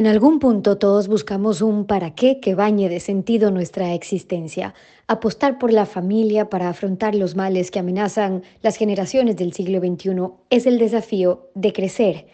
En algún punto todos buscamos un para qué que bañe de sentido nuestra existencia, apostar por la familia para afrontar los males que amenazan las generaciones del siglo XXI es el desafío de crecer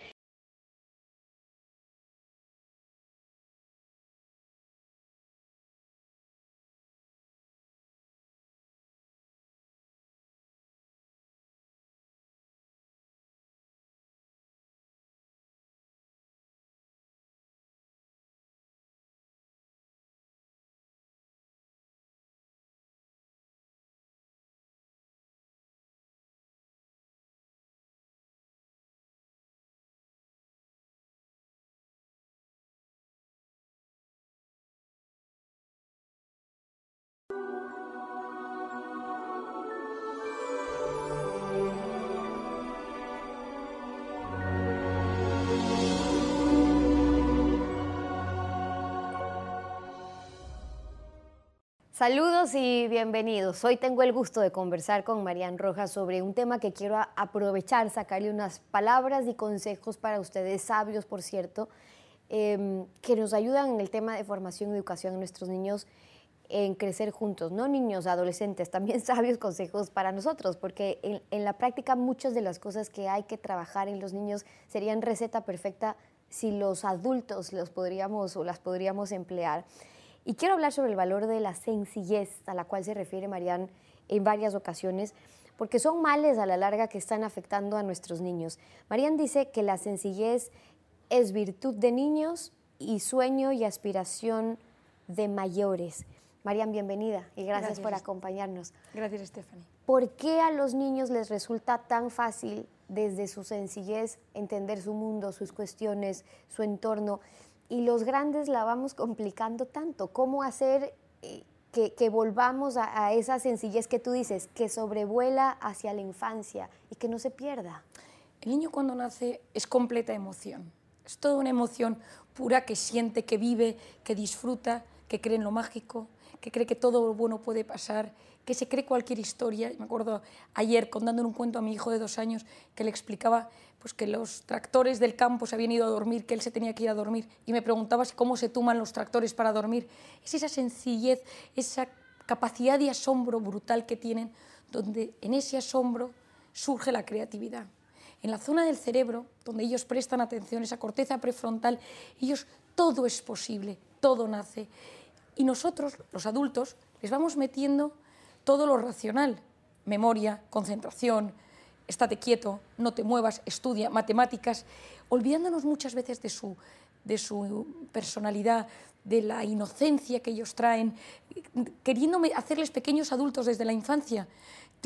Saludos y bienvenidos. Hoy tengo el gusto de conversar con Marian Rojas sobre un tema que quiero aprovechar, sacarle unas palabras y consejos para ustedes, sabios por cierto, em, que nos ayudan en el tema de formación y educación de nuestros niños en crecer juntos, no niños, adolescentes, también sabios consejos para nosotros, porque en, la práctica muchas de las cosas que hay que trabajar en los niños serían receta perfecta si los adultos los podríamos o las podríamos emplear. Y quiero hablar sobre el valor de la sencillez a la cual se refiere Marian en varias ocasiones, porque son males a la larga que están afectando a nuestros niños. Marian dice que la sencillez es virtud de niños y sueño y aspiración de mayores. Marian, bienvenida y gracias, por acompañarnos. Gracias, Stephanie. ¿Por qué a los niños les resulta tan fácil desde su sencillez entender su mundo, sus cuestiones, su entorno? y los grandes la vamos complicando tanto. ¿Cómo hacer eh, que, volvamos a, esa sencillez que tú dices, que sobrevuela hacia la infancia y que no se pierda? El niño cuando nace es completa emoción. Es toda una emoción pura que siente, que vive, que disfruta, que cree en lo mágico, que cree que todo bueno puede pasar, que se cree cualquier historia. Me acuerdo ayer contándole un cuento a mi hijo de dos años que le explicaba pues, que los tractores del campo se habían ido a dormir, que él se tenía que ir a dormir, y me preguntaba cómo se tuman los tractores para dormir. Es esa sencillez, esa capacidad de asombro brutal que tienen, donde en ese asombro surge la creatividad. En la zona del cerebro, donde ellos prestan atención, esa corteza prefrontal, ellos todo es posible, todo nace. Y nosotros, los adultos, les vamos metiendo todo lo racional, memoria, concentración, estate quieto, no te muevas, estudia matemáticas, olvidándonos muchas veces de su, de su personalidad, de la inocencia que ellos traen, queriendo hacerles pequeños adultos desde la infancia.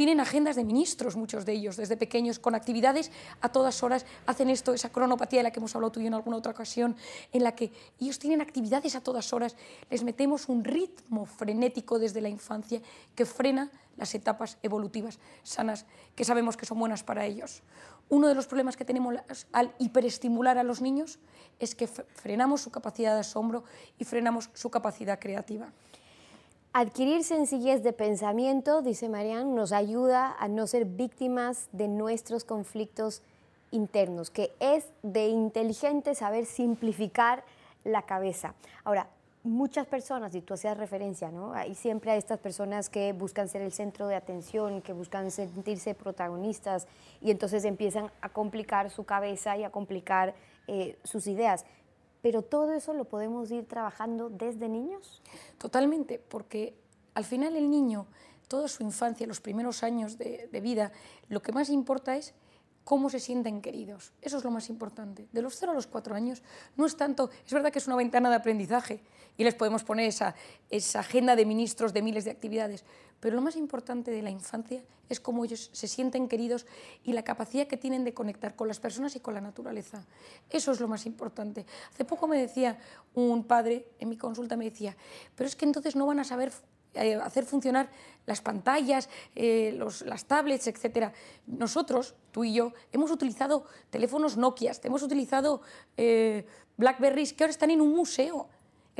Tienen agendas de ministros, muchos de ellos, desde pequeños, con actividades a todas horas. Hacen esto, esa cronopatía de la que hemos hablado tú y yo en alguna otra ocasión, en la que ellos tienen actividades a todas horas. Les metemos un ritmo frenético desde la infancia que frena las etapas evolutivas sanas que sabemos que son buenas para ellos. Uno de los problemas que tenemos al hiperestimular a los niños es que frenamos su capacidad de asombro y frenamos su capacidad creativa. Adquirir sencillez de pensamiento, dice Marian, nos ayuda a no ser víctimas de nuestros conflictos internos, que es de inteligente saber simplificar la cabeza. Ahora, muchas personas, y tú hacías referencia, ¿no? Hay siempre a estas personas que buscan ser el centro de atención, que buscan sentirse protagonistas y entonces empiezan a complicar su cabeza y a complicar eh, sus ideas. Pero todo eso lo podemos ir trabajando desde niños. Totalmente, porque al final el niño, toda su infancia, los primeros años de, vida, lo que más importa es cómo se sienten queridos. Eso es lo más importante. De los 0 a los 4 años no es tanto, es verdad que es una ventana de aprendizaje y les podemos poner esa, esa agenda de ministros de miles de actividades, pero lo más importante de la infancia es cómo ellos se sienten queridos y la capacidad que tienen de conectar con las personas y con la naturaleza. Eso es lo más importante. Hace poco me decía un padre en mi consulta, me decía, pero es que entonces no van a saber eh, hacer funcionar las pantallas, eh, las tablets, etc. Nosotros, tú y yo, hemos utilizado teléfonos Nokia, hemos utilizado eh, Blackberries que ahora están en un museo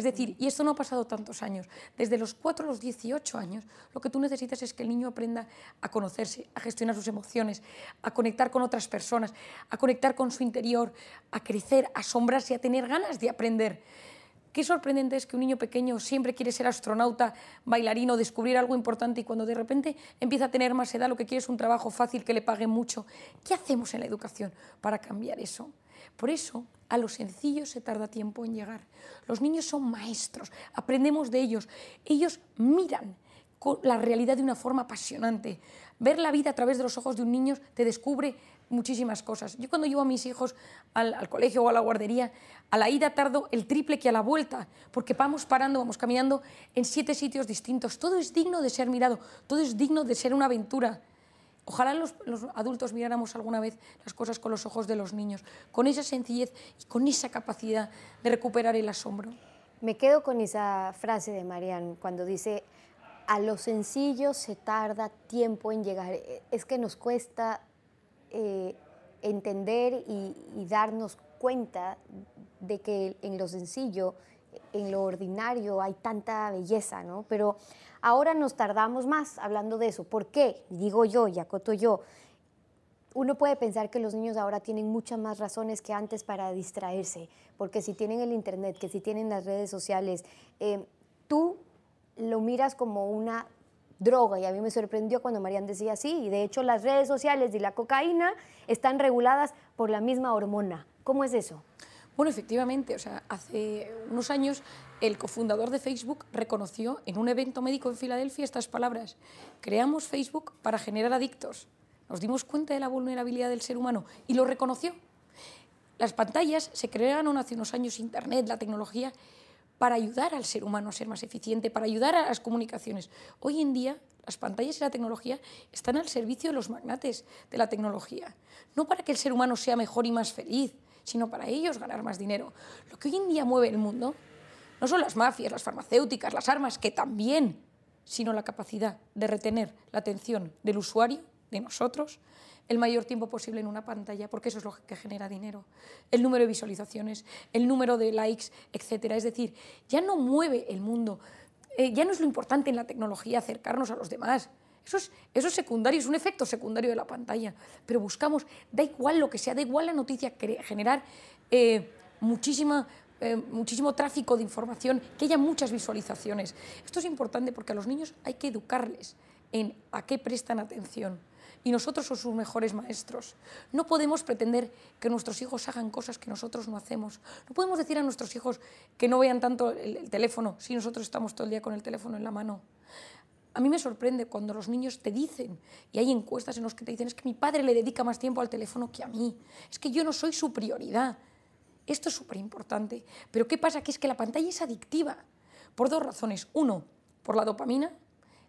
Es decir, y esto no ha pasado tantos años, desde los 4 a los 18 años, lo que tú necesitas es que el niño aprenda a conocerse, a gestionar sus emociones, a conectar con otras personas, a conectar con su interior, a crecer, a asombrarse, a tener ganas de aprender. Qué sorprendente es que un niño pequeño siempre quiere ser astronauta, bailarino, descubrir algo importante y cuando de repente empieza a tener más edad lo que quiere es un trabajo fácil que le pague mucho. ¿Qué hacemos en la educación para cambiar eso? Por eso, a lo sencillo se tarda tiempo en llegar. Los niños son maestros, aprendemos de ellos. Ellos miran la realidad de una forma apasionante. Ver la vida a través de los ojos de un niño te descubre muchísimas cosas. Yo cuando llevo a mis hijos al, colegio o a la guardería, a la ida tardo el triple que a la vuelta, porque vamos parando, vamos caminando en siete sitios distintos. Todo es digno de ser mirado, todo es digno de ser una aventura. Ojalá los, los, adultos miráramos alguna vez las cosas con los ojos de los niños, con esa sencillez y con esa capacidad de recuperar el asombro. Me quedo con esa frase de Marian cuando dice, a lo sencillo se tarda tiempo en llegar. Es que nos cuesta eh, entender y, darnos cuenta de que en lo sencillo, en lo ordinario hay tanta belleza, ¿no? Pero ahora nos tardamos más hablando de eso. ¿Por qué? Digo yo y acoto yo. Uno puede pensar que los niños ahora tienen muchas más razones que antes para distraerse, porque si tienen el Internet, que si tienen las redes sociales, eh, tú lo miras como una droga. Y a mí me sorprendió cuando Marian decía sí, y de hecho las redes sociales y la cocaína están reguladas por la misma hormona. ¿Cómo es eso? Bueno, efectivamente, o sea, hace unos años el cofundador de Facebook reconoció en un evento médico en Filadelfia estas palabras: creamos Facebook para generar adictos. Nos dimos cuenta de la vulnerabilidad del ser humano y lo reconoció. Las pantallas se crearon hace unos años, Internet, la tecnología, para ayudar al ser humano a ser más eficiente, para ayudar a las comunicaciones. Hoy en día las pantallas y la tecnología están al servicio de los magnates de la tecnología, no para que el ser humano sea mejor y más feliz, sino para ellos ganar más dinero. Lo que hoy en día mueve el mundo no son las mafias, las farmacéuticas, las armas, que también, sino la capacidad de retener la atención del usuario, de nosotros, el mayor tiempo posible en una pantalla, porque eso es lo que genera dinero. El número de visualizaciones, el número de likes, etc. Es decir, ya no mueve el mundo, eh, ya no es lo importante en la tecnología acercarnos a los demás. Eso es, eso es secundario, es un efecto secundario de la pantalla. Pero buscamos, da igual lo que sea, da igual la noticia, generar eh, muchísima, eh, muchísimo tráfico de información, que haya muchas visualizaciones. Esto es importante porque a los niños hay que educarles en a qué prestan atención y nosotros somos sus mejores maestros. No podemos pretender que nuestros hijos hagan cosas que nosotros no hacemos. No podemos decir a nuestros hijos que no vean tanto el, teléfono si nosotros estamos todo el día con el teléfono en la mano. A mí me sorprende cuando los niños te dicen, y hay encuestas en las que te dicen, es que mi padre le dedica más tiempo al teléfono que a mí, es que yo no soy su prioridad. Esto es súper importante. Pero ¿qué pasa? Que es que la pantalla es adictiva por dos razones. Uno, por la dopamina,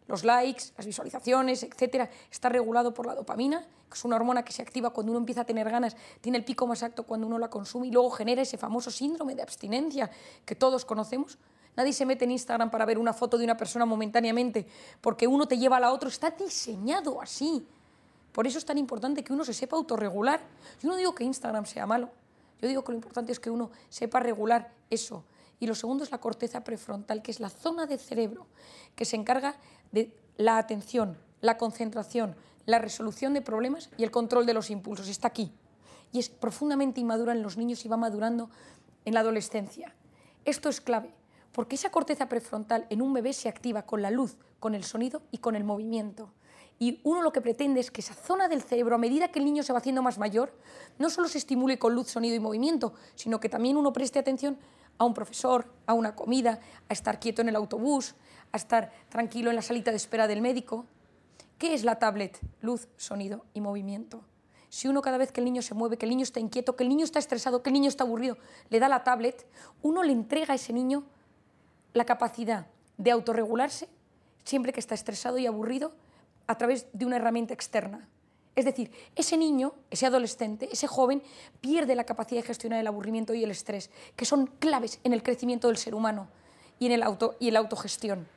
los likes, las visualizaciones, etcétera, está regulado por la dopamina, que es una hormona que se activa cuando uno empieza a tener ganas, tiene el pico más alto cuando uno la consume y luego genera ese famoso síndrome de abstinencia que todos conocemos. Nadie se mete en Instagram para ver una foto de una persona momentáneamente, porque uno te lleva a la otra, está diseñado así. Por eso es tan importante que uno se sepa autorregular. Yo no digo que Instagram sea malo, yo digo que lo importante es que uno sepa regular eso. Y lo segundo es la corteza prefrontal, que es la zona del cerebro que se encarga de la atención, la concentración, la resolución de problemas y el control de los impulsos. Está aquí. Y es profundamente inmadura en los niños y va madurando en la adolescencia. Esto es clave, porque esa corteza prefrontal en un bebé se activa con la luz, con el sonido y con el movimiento. Y uno lo que pretende es que esa zona del cerebro, a medida que el niño se va haciendo más mayor, no solo se estimule con luz, sonido y movimiento, sino que también uno preste atención a un profesor, a una comida, a estar quieto en el autobús, a estar tranquilo en la salita de espera del médico. ¿Qué es la tablet? Luz, sonido y movimiento. Si uno cada vez que el niño se mueve, que el niño está inquieto, que el niño está estresado, que el niño está aburrido, le da la tablet, uno le entrega a ese niño la capacidad de autorregularse siempre que está estresado y aburrido a través de una herramienta externa. Es decir, ese niño, ese adolescente, ese joven pierde la capacidad de gestionar el aburrimiento y el estrés, que son claves en el crecimiento del ser humano y en el auto y la autogestión.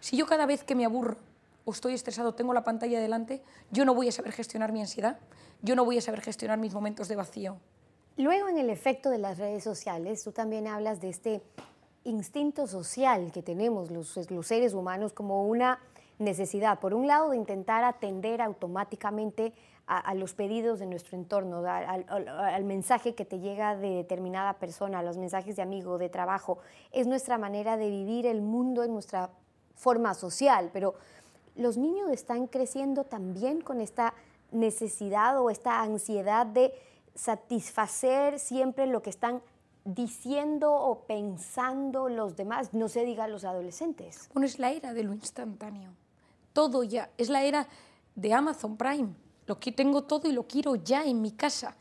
Si yo cada vez que me aburro o estoy estresado tengo la pantalla delante, yo no voy a saber gestionar mi ansiedad, yo no voy a saber gestionar mis momentos de vacío. Luego en el efecto de las redes sociales, tú también hablas de este instinto social que tenemos los, seres humanos como una necesidad, por un lado, de intentar atender automáticamente a, los pedidos de nuestro entorno, al, mensaje que te llega de determinada persona, a los mensajes de amigo, de trabajo. Es nuestra manera de vivir el mundo en nuestra forma social, pero los niños están creciendo también con esta necesidad o esta ansiedad de satisfacer siempre lo que están diciendo o pensando los demás, no se diga los adolescentes. Bueno, es la era de lo instantáneo. Todo ya. Es la era de Amazon Prime. Lo que tengo todo y lo quiero ya en mi casa.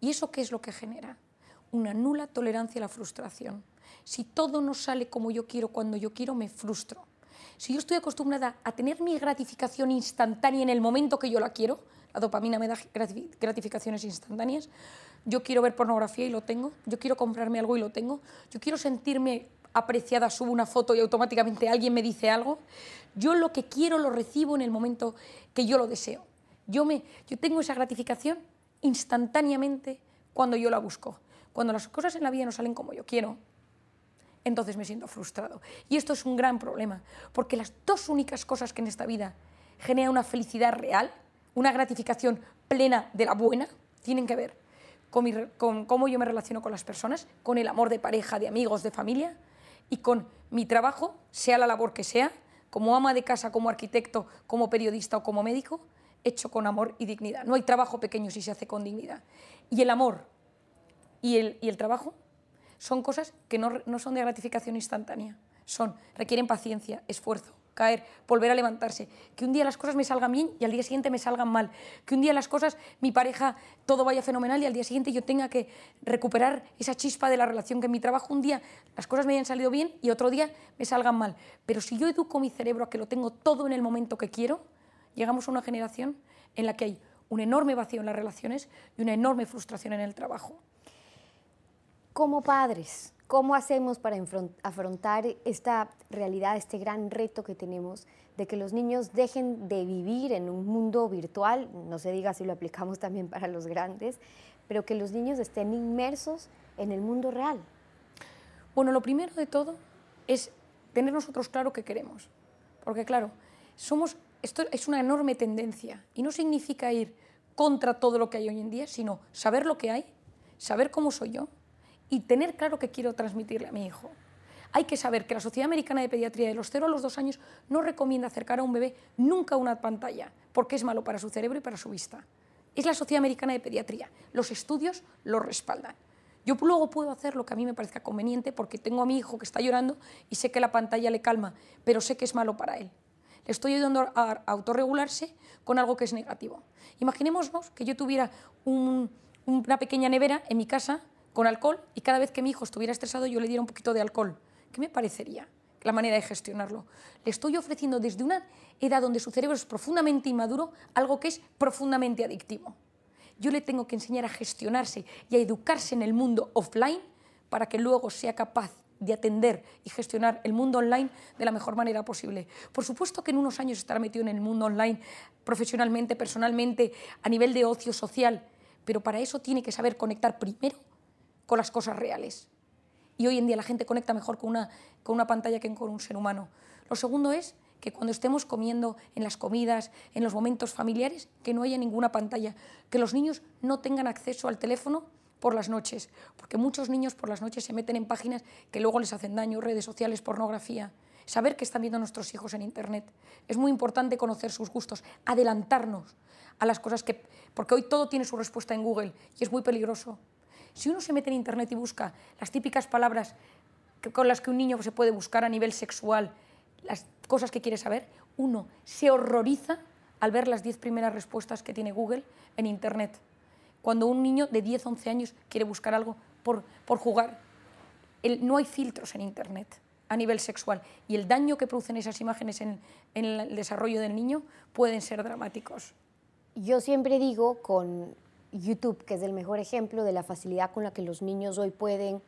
¿Y eso qué es lo que genera? Una nula tolerancia a la frustración. Si todo no sale como yo quiero cuando yo quiero, me frustro. Si yo estoy acostumbrada a tener mi gratificación instantánea en el momento que yo la quiero, la dopamina me da gratificaciones instantáneas, yo quiero ver pornografía y lo tengo, yo quiero comprarme algo y lo tengo, yo quiero sentirme apreciada, subo una foto y automáticamente alguien me dice algo, yo lo que quiero lo recibo en el momento que yo lo deseo. Yo, me, yo tengo esa gratificación instantáneamente cuando yo la busco. Cuando las cosas en la vida no salen como yo quiero, entonces me siento frustrado. Y esto es un gran problema, porque las dos únicas cosas que en esta vida generan una felicidad real, una gratificación plena de la buena, tienen que ver con, con cómo yo me relaciono con las personas, con el amor de pareja, de amigos, de familia, y con mi trabajo, sea la labor que sea, como ama de casa, como arquitecto, como periodista o como médico, hecho con amor y dignidad. No hay trabajo pequeño si se hace con dignidad. Y el amor y el, y el trabajo son cosas que no, no son de gratificación instantánea, son, requieren paciencia, esfuerzo, caer, volver a levantarse, que un día las cosas me salgan bien y al día siguiente me salgan mal, que un día las cosas, mi pareja, todo vaya fenomenal y al día siguiente yo tenga que recuperar esa chispa de la relación, que en mi trabajo un día las cosas me hayan salido bien y otro día me salgan mal. Pero si yo educo mi cerebro a que lo tengo todo en el momento que quiero, llegamos a una generación en la que hay un enorme vacío en las relaciones y una enorme frustración en el trabajo. Como padres, ¿Cómo hacemos para afrontar esta realidad, este gran reto que tenemos de que los niños dejen de vivir en un mundo virtual, no se diga si lo aplicamos también para los grandes, pero que los niños estén inmersos en el mundo real? Bueno, lo primero de todo es tener nosotros claro qué queremos, porque claro, somos, esto es una enorme tendencia y no significa ir contra todo lo que hay hoy en día, sino saber lo que hay, saber cómo soy yo, y tener claro qué quiero transmitirle a mi hijo. Hay que saber que la Sociedad Americana de Pediatría de los 0 a los 2 años no recomienda acercar a un bebé nunca una pantalla, porque es malo para su cerebro y para su vista. Es la Sociedad Americana de Pediatría. Los estudios lo respaldan. Yo luego puedo hacer lo que a mí me parezca conveniente porque tengo a mi hijo que está llorando y sé que la pantalla le calma, pero sé que es malo para él. Le estoy ayudando a autorregularse con algo que es negativo. Imaginémonos que yo tuviera una pequeña nevera en mi casa con alcohol y cada vez que mi hijo estuviera estresado yo le diera un poquito de alcohol. ¿Qué me parecería? La manera de gestionarlo. Le estoy ofreciendo desde una edad donde su cerebro es profundamente inmaduro algo que es profundamente adictivo. Yo le tengo que enseñar a gestionarse y a educarse en el mundo offline para que luego sea capaz de atender y gestionar el mundo online de la mejor manera posible. Por supuesto que en unos años estará metido en el mundo online profesionalmente, personalmente, a nivel de ocio social, pero para eso tiene que saber conectar primero con las cosas reales. Y hoy en día la gente conecta mejor con una, con una pantalla que con un ser humano. Lo segundo es que cuando estemos comiendo en las comidas, en los momentos familiares, que no haya ninguna pantalla, que los niños no tengan acceso al teléfono por las noches, porque muchos niños por las noches se meten en páginas que luego les hacen daño, redes sociales, pornografía. Saber qué están viendo nuestros hijos en Internet. Es muy importante conocer sus gustos, adelantarnos a las cosas que... Porque hoy todo tiene su respuesta en Google y es muy peligroso. Si uno se mete en Internet y busca las típicas palabras con las que un niño se puede buscar a nivel sexual, las cosas que quiere saber, uno se horroriza al ver las 10 primeras respuestas que tiene Google en Internet. Cuando un niño de 10, 11 años quiere buscar algo por, por jugar, no hay filtros en Internet a nivel sexual y el daño que producen esas imágenes en, en el desarrollo del niño pueden ser dramáticos. Yo siempre digo con YouTube, que es el mejor ejemplo de la facilidad con la que los niños hoy pueden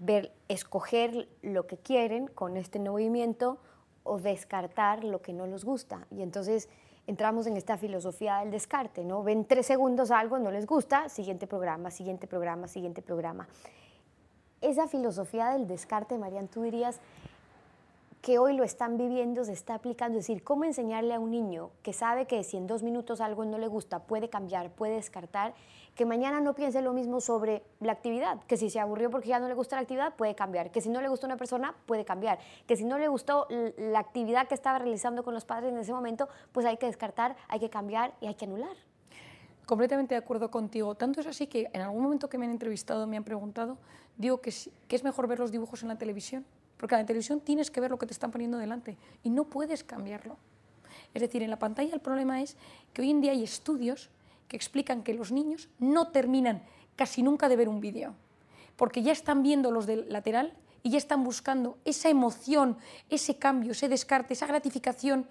ver, escoger lo que quieren con este movimiento o descartar lo que no les gusta. Y entonces entramos en esta filosofía del descarte, ¿no? Ven tres segundos algo, no les gusta, siguiente programa, siguiente programa, siguiente programa. esa filosofía del descarte, Marian, tú dirías que hoy lo están viviendo, se está aplicando, es decir, cómo enseñarle a un niño que sabe que si en dos minutos algo no le gusta, puede cambiar, puede descartar, que mañana no piense lo mismo sobre la actividad, que si se aburrió porque ya no le gusta la actividad, puede cambiar, que si no le gustó una persona, puede cambiar, que si no le gustó la actividad que estaba realizando con los padres en ese momento, pues hay que descartar, hay que cambiar y hay que anular. Completamente de acuerdo contigo. Tanto es así que en algún momento que me han entrevistado, me han preguntado, digo que, que es mejor ver los dibujos en la televisión, porque en la televisión tienes que ver lo que te están poniendo delante y no puedes cambiarlo. Es decir, en la pantalla el problema es que hoy en día hay estudios que explican que los niños no terminan casi nunca de ver un vídeo, porque ya están viendo los del lateral y ya están buscando esa emoción, ese cambio, ese descarte, esa gratificación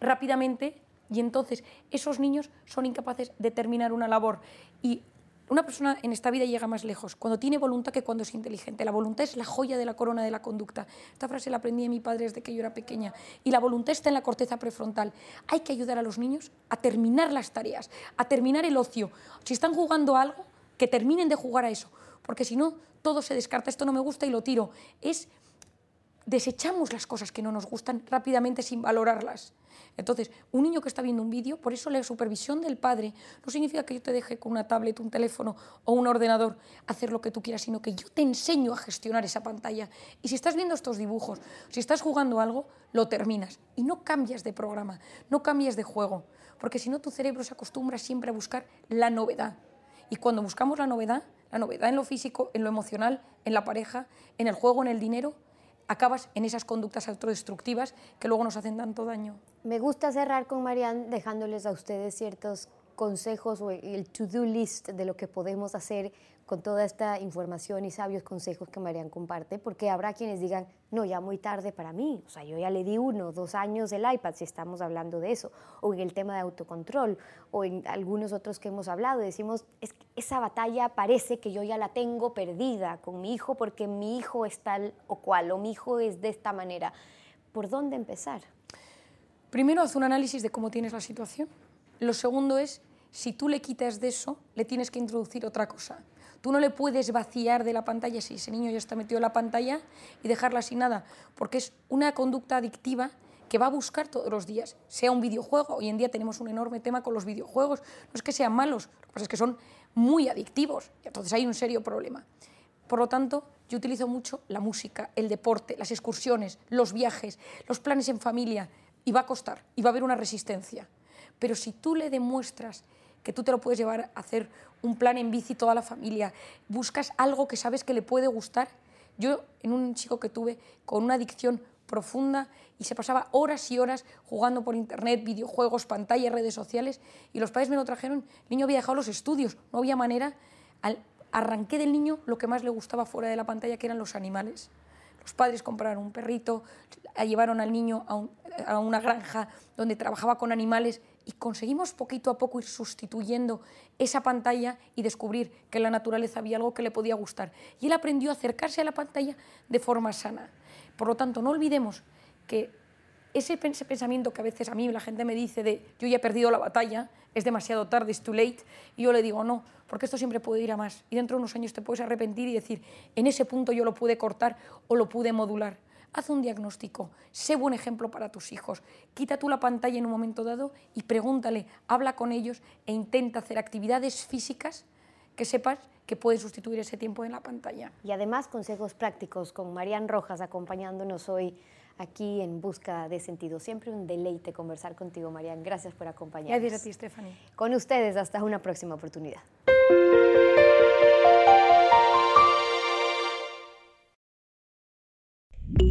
rápidamente y entonces esos niños son incapaces de terminar una labor y una persona en esta vida llega más lejos cuando tiene voluntad que cuando es inteligente. La voluntad es la joya de la corona de la conducta. Esta frase la aprendí de mi padre desde que yo era pequeña. Y la voluntad está en la corteza prefrontal. Hay que ayudar a los niños a terminar las tareas, a terminar el ocio. Si están jugando algo, que terminen de jugar a eso. Porque si no, todo se descarta. Esto no me gusta y lo tiro. Es desechamos las cosas que no nos gustan rápidamente sin valorarlas. Entonces, un niño que está viendo un vídeo, por eso la supervisión del padre no significa que yo te deje con una tablet, un teléfono o un ordenador hacer lo que tú quieras, sino que yo te enseño a gestionar esa pantalla. Y si estás viendo estos dibujos, si estás jugando algo, lo terminas. Y no cambias de programa, no cambias de juego, porque si no tu cerebro se acostumbra siempre a buscar la novedad. Y cuando buscamos la novedad, la novedad en lo físico, en lo emocional, en la pareja, en el juego, en el dinero, acabas en esas conductas autodestructivas que luego nos hacen tanto daño. Me gusta cerrar con Marian dejándoles a ustedes ciertos consejos o el to-do list de lo que podemos hacer con toda esta información y sabios consejos que Marian comparte, porque habrá quienes digan, no, ya muy tarde para mí, o sea, yo ya le di uno, dos años el iPad, si estamos hablando de eso, o en el tema de autocontrol, o en algunos otros que hemos hablado, decimos, es esa batalla parece que yo ya la tengo perdida con mi hijo porque mi hijo es tal o cual, o mi hijo es de esta manera. ¿Por dónde empezar? Primero, haz un análisis de cómo tienes la situación. Lo segundo es, si tú le quitas de eso, le tienes que introducir otra cosa. Tú no le puedes vaciar de la pantalla si ese niño ya está metido en la pantalla y dejarla sin nada, porque es una conducta adictiva que va a buscar todos los días, sea un videojuego. Hoy en día tenemos un enorme tema con los videojuegos. No es que sean malos, lo que pasa es que son muy adictivos. Y entonces hay un serio problema. Por lo tanto, yo utilizo mucho la música, el deporte, las excursiones, los viajes, los planes en familia. Y va a costar, y va a haber una resistencia. Pero si tú le demuestras que tú te lo puedes llevar a hacer un plan en bici toda la familia, buscas algo que sabes que le puede gustar. Yo, en un chico que tuve con una adicción profunda y se pasaba horas y horas jugando por internet, videojuegos, pantallas, redes sociales, y los padres me lo trajeron, el niño había dejado los estudios, no había manera, al, arranqué del niño lo que más le gustaba fuera de la pantalla, que eran los animales. Los padres compraron un perrito, llevaron al niño a, a una granja donde trabajaba con animales y conseguimos poquito a poco ir sustituyendo esa pantalla y descubrir que en la naturaleza había algo que le podía gustar. Y él aprendió a acercarse a la pantalla de forma sana. Por lo tanto, no olvidemos que ese, pensamiento que a veces a mí la gente me dice de yo ya he perdido la batalla, es demasiado tarde, es too late, y yo le digo no, porque esto siempre puede ir a más. Y dentro de unos años te puedes arrepentir y decir, en ese punto yo lo pude cortar o lo pude modular haz un diagnóstico, sé buen ejemplo para tus hijos, quita tú la pantalla en un momento dado y pregúntale, habla con ellos e intenta hacer actividades físicas que sepas que pueden sustituir ese tiempo en la pantalla. Y además consejos prácticos con Marian Rojas acompañándonos hoy aquí en Busca de Sentido. Siempre un deleite conversar contigo, Marian. Gracias por acompañarnos. Gracias a ti, Stephanie. Con ustedes, hasta una próxima oportunidad.